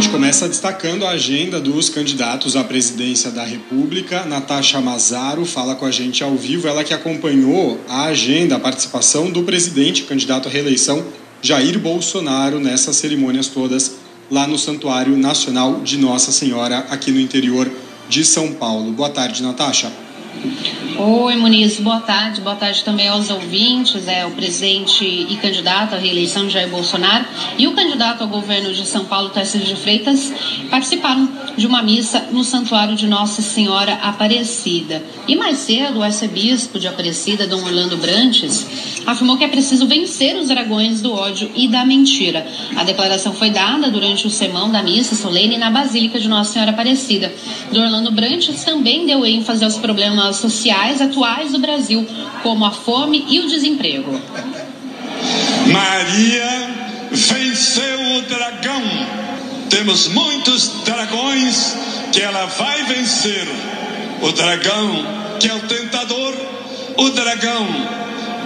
gente começa destacando a agenda dos candidatos à presidência da República. Natasha Mazaro fala com a gente ao vivo, ela que acompanhou a agenda, a participação do presidente candidato à reeleição, Jair Bolsonaro, nessas cerimônias todas lá no Santuário Nacional de Nossa Senhora, aqui no interior de São Paulo. Boa tarde, Natasha. Oi, Muniz, boa tarde. Boa tarde também aos ouvintes. É o presidente e candidato à reeleição Jair Bolsonaro e o candidato ao governo de São Paulo, Tarcísio de Freitas, participaram de uma missa no Santuário de Nossa Senhora Aparecida. E mais cedo, o arcebispo de Aparecida, Dom Orlando Brantes, afirmou que é preciso vencer os dragões do ódio e da mentira. A declaração foi dada durante o sermão da missa solene na Basílica de Nossa Senhora Aparecida. Dom Orlando Brantes também deu ênfase aos problemas sociais atuais do Brasil, como a fome e o desemprego. Maria venceu o dragão. Temos muitos dragões que ela vai vencer. O dragão que é o tentador, o dragão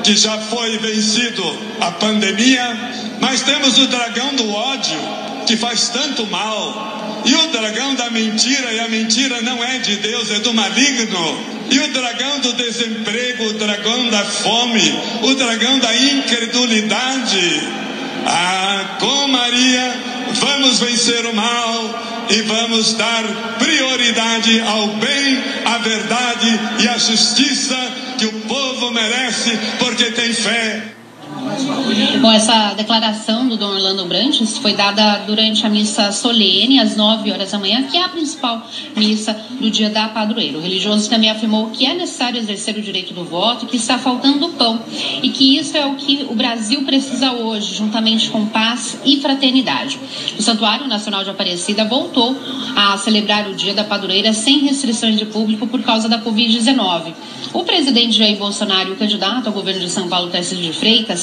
que já foi vencido a pandemia, mas temos o dragão do ódio que faz tanto mal. E o dragão da mentira, e a mentira não é de Deus, é do maligno. E o dragão do desemprego, o dragão da fome, o dragão da incredulidade. Ah, com Maria, vamos vencer o mal e vamos dar prioridade ao bem, à verdade e à justiça que o povo merece porque tem fé. Bom, essa declaração do Dom Orlando Branches foi dada durante a missa solene, às 9 horas da manhã, que é a principal missa do dia da padroeira. O religioso também afirmou que é necessário exercer o direito do voto, que está faltando pão e que isso é o que o Brasil precisa hoje, juntamente com paz e fraternidade. O Santuário Nacional de Aparecida voltou a celebrar o dia da padroeira sem restrições de público por causa da Covid-19. O presidente Jair Bolsonaro e o candidato ao governo de São Paulo, Tarcísio de Freitas,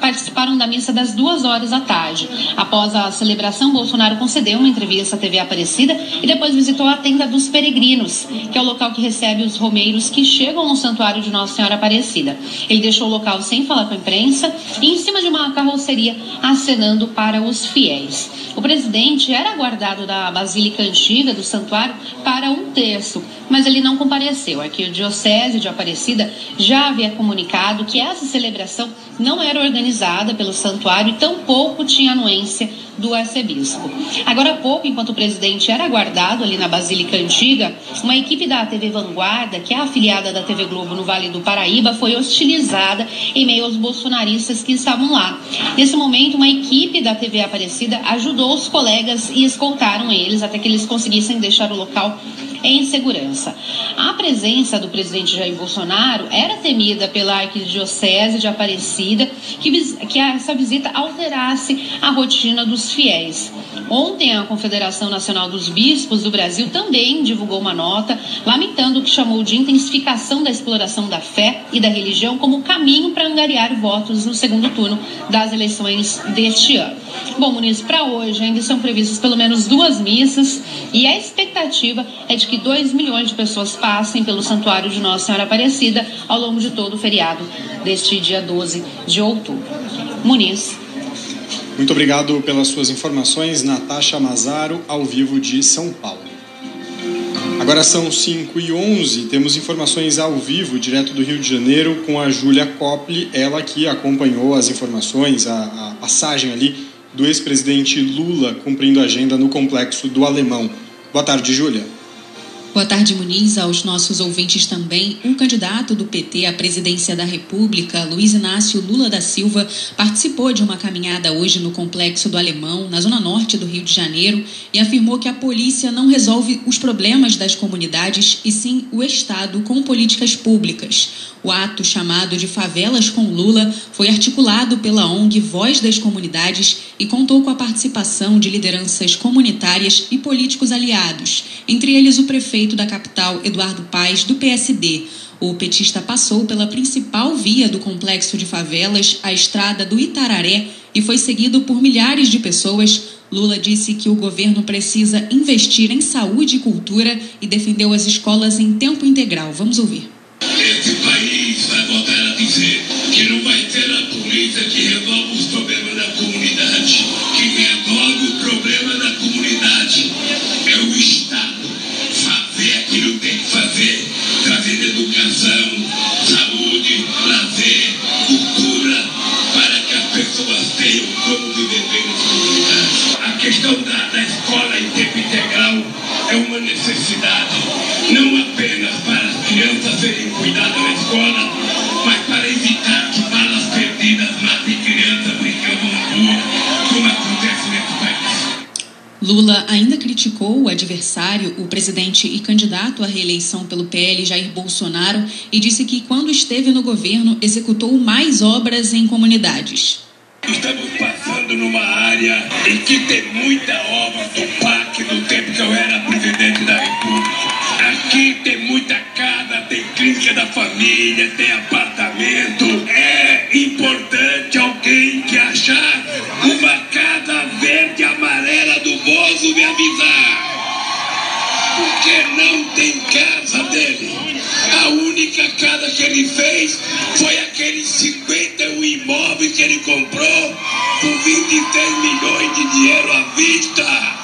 participaram da missa das duas horas da tarde. Após a celebração, Bolsonaro concedeu uma entrevista à TV Aparecida e depois visitou a tenda dos peregrinos, que é o local que recebe os romeiros que chegam ao santuário de Nossa Senhora Aparecida. Ele deixou o local sem falar com a imprensa e em cima de uma carroceria acenando para os fiéis. O presidente era aguardado da Basílica Antiga do santuário para um terço, mas ele não compareceu. Aqui o Diocese de Aparecida já havia comunicado que essa celebração não era organizada pelo santuário e tampouco tinha anuência do arcebispo. Agora há pouco, enquanto o presidente era aguardado ali na Basílica Antiga, uma equipe da TV Vanguarda, que é afiliada da TV Globo no Vale do Paraíba, foi hostilizada em meio aos bolsonaristas que estavam lá. Nesse momento, uma equipe da TV Aparecida ajudou os colegas e escoltaram eles até que eles conseguissem deixar o local em segurança. A presença do presidente Jair Bolsonaro era temida pela Arquidiocese de Aparecida, que, que essa visita alterasse a rotina dos fiéis. Ontem, a Confederação Nacional dos Bispos do Brasil também divulgou uma nota lamentando o que chamou de intensificação da exploração da fé e da religião como caminho para angariar votos no segundo turno das eleições deste ano. Bom, Muniz, para hoje ainda são previstas pelo menos duas missas e a expectativa é de que 2 milhões de pessoas passem pelo Santuário de Nossa Senhora Aparecida ao longo de todo o feriado deste dia 12 de outubro. Muniz. Muito obrigado pelas suas informações, Natasha Mazaro, ao vivo de São Paulo. Agora são 5 e 11 temos informações ao vivo, direto do Rio de Janeiro, com a Júlia Coppli, ela que acompanhou as informações, a, a passagem ali do ex-presidente Lula cumprindo a agenda no complexo do Alemão. Boa tarde, Júlia. Boa tarde, Muniz, aos nossos ouvintes também. Um candidato do PT à presidência da República, Luiz Inácio Lula da Silva, participou de uma caminhada hoje no Complexo do Alemão, na zona norte do Rio de Janeiro, e afirmou que a polícia não resolve os problemas das comunidades e sim o Estado com políticas públicas. O ato chamado de Favelas com Lula foi articulado pela ONG Voz das Comunidades e contou com a participação de lideranças comunitárias e políticos aliados, entre eles o prefeito da capital, Eduardo Paes, do PSD. O petista passou pela principal via do complexo de favelas, a estrada do Itararé, e foi seguido por milhares de pessoas. Lula disse que o governo precisa investir em saúde e cultura e defendeu as escolas em tempo integral. Vamos ouvir. Apenas para as crianças serem cuidadas na escola, mas para evitar que balas perdidas matem crianças brincando na rua, como acontece nesse país. Lula ainda criticou o adversário, o presidente e candidato à reeleição pelo PL, Jair Bolsonaro, e disse que, quando esteve no governo, executou mais obras em comunidades. Estamos passando numa área em que tem muita obra do PAC do tempo que eu era presidente da. Aqui tem muita casa, tem clínica da família, tem apartamento. É importante alguém que achar uma casa verde amarela do Bozo me avisar. Porque não tem casa dele. A única casa que ele fez foi aqueles 51 imóveis que ele comprou por 23 milhões de dinheiro à vista.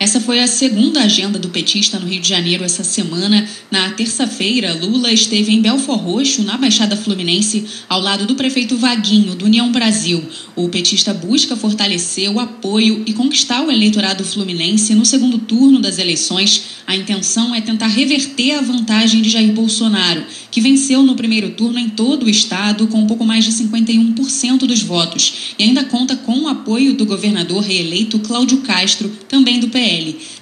Essa foi a segunda agenda do petista no Rio de Janeiro essa semana. Na terça-feira, Lula esteve em Belfor Roxo, na Baixada Fluminense, ao lado do prefeito Vaguinho, do União Brasil. O petista busca fortalecer o apoio e conquistar o eleitorado fluminense no segundo turno das eleições. A intenção é tentar reverter a vantagem de Jair Bolsonaro, que venceu no primeiro turno em todo o estado com um pouco mais de 51% dos votos e ainda conta com o apoio do governador reeleito Cláudio Castro, também do PL.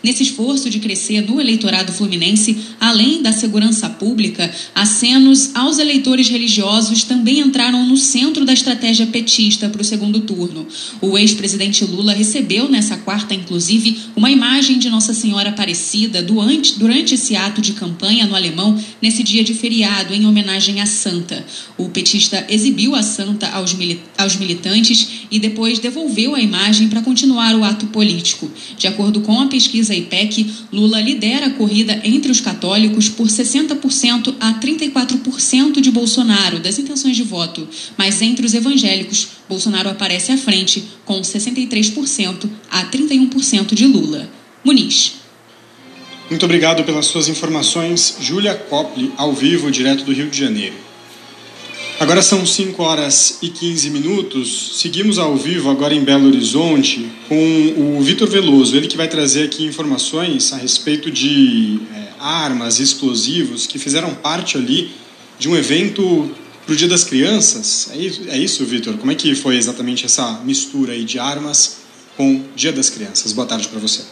Nesse esforço de crescer no eleitorado fluminense, além da segurança pública, acenos aos eleitores religiosos também entraram no centro da estratégia petista para o segundo turno. O ex-presidente Lula recebeu nessa quarta, inclusive, uma imagem de Nossa Senhora Aparecida durante, durante esse ato de campanha no Alemão, nesse dia de feriado, em homenagem à Santa. O petista exibiu a Santa aos, mili aos militantes e depois devolveu a imagem para continuar o ato político. De acordo com a pesquisa IPEC, Lula lidera a corrida entre os católicos por 60% a 34% de Bolsonaro das intenções de voto, mas entre os evangélicos, Bolsonaro aparece à frente com 63% a 31% de Lula. Muniz. Muito obrigado pelas suas informações, Júlia Copley, ao vivo, direto do Rio de Janeiro. Agora são 5 horas e 15 minutos. Seguimos ao vivo agora em Belo Horizonte com o Vitor Veloso, ele que vai trazer aqui informações a respeito de é, armas, explosivos que fizeram parte ali de um evento para o Dia das Crianças. É isso, é isso Vitor? Como é que foi exatamente essa mistura aí de armas com Dia das Crianças? Boa tarde para você.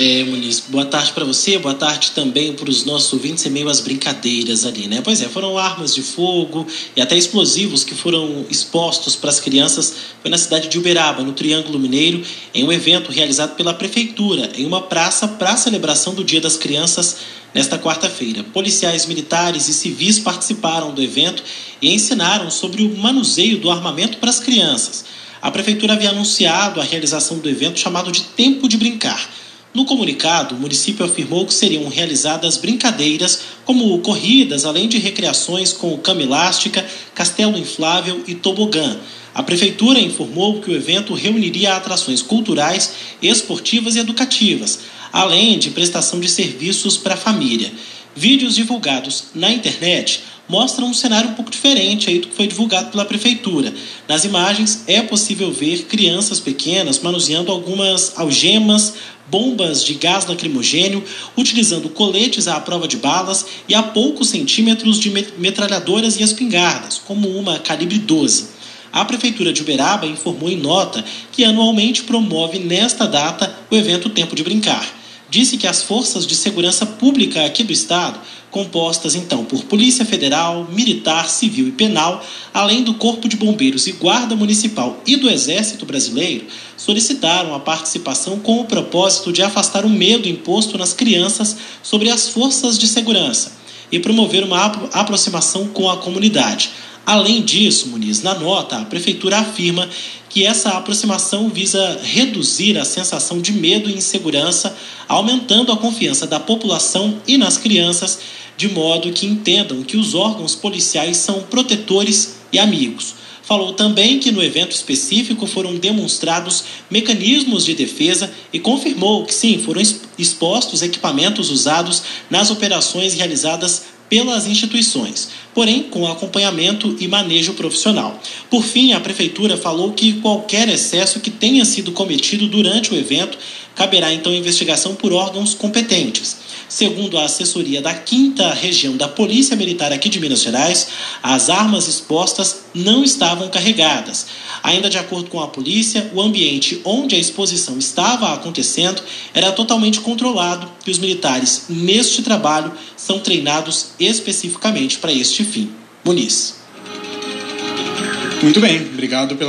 É, Muniz, boa tarde para você, boa tarde também para os nossos ouvintes em meio às brincadeiras ali, né? Pois é, foram armas de fogo e até explosivos que foram expostos para as crianças. Foi na cidade de Uberaba, no Triângulo Mineiro, em um evento realizado pela Prefeitura, em uma praça para celebração do Dia das Crianças nesta quarta-feira. Policiais militares e civis participaram do evento e ensinaram sobre o manuseio do armamento para as crianças. A Prefeitura havia anunciado a realização do evento chamado de Tempo de Brincar no comunicado, o município afirmou que seriam realizadas brincadeiras como corridas, além de recreações com cama elástica, castelo inflável e tobogã. A prefeitura informou que o evento reuniria atrações culturais, esportivas e educativas, além de prestação de serviços para a família. Vídeos divulgados na internet mostram um cenário um pouco diferente aí do que foi divulgado pela prefeitura. Nas imagens é possível ver crianças pequenas manuseando algumas algemas, bombas de gás lacrimogênio, utilizando coletes à prova de balas e a poucos centímetros de metralhadoras e espingardas, como uma calibre 12. A Prefeitura de Uberaba informou em nota que anualmente promove nesta data o evento Tempo de Brincar. Disse que as forças de segurança pública aqui do estado compostas então por Polícia Federal, Militar, Civil e Penal, além do Corpo de Bombeiros e Guarda Municipal e do Exército Brasileiro, solicitaram a participação com o propósito de afastar o medo imposto nas crianças sobre as forças de segurança e promover uma aproximação com a comunidade. Além disso, Muniz, na nota, a Prefeitura afirma que essa aproximação visa reduzir a sensação de medo e insegurança, aumentando a confiança da população e nas crianças, de modo que entendam que os órgãos policiais são protetores e amigos. Falou também que no evento específico foram demonstrados mecanismos de defesa e confirmou que sim, foram expostos equipamentos usados nas operações realizadas pelas instituições, porém com acompanhamento e manejo profissional. Por fim, a Prefeitura falou que qualquer excesso que tenha sido cometido durante o evento caberá então investigação por órgãos competentes. Segundo a assessoria da 5 Região da Polícia Militar aqui de Minas Gerais, as armas expostas não estavam carregadas. Ainda de acordo com a polícia, o ambiente onde a exposição estava acontecendo era totalmente controlado e os militares neste trabalho são treinados especificamente para este fim. Muniz. Muito bem, obrigado pela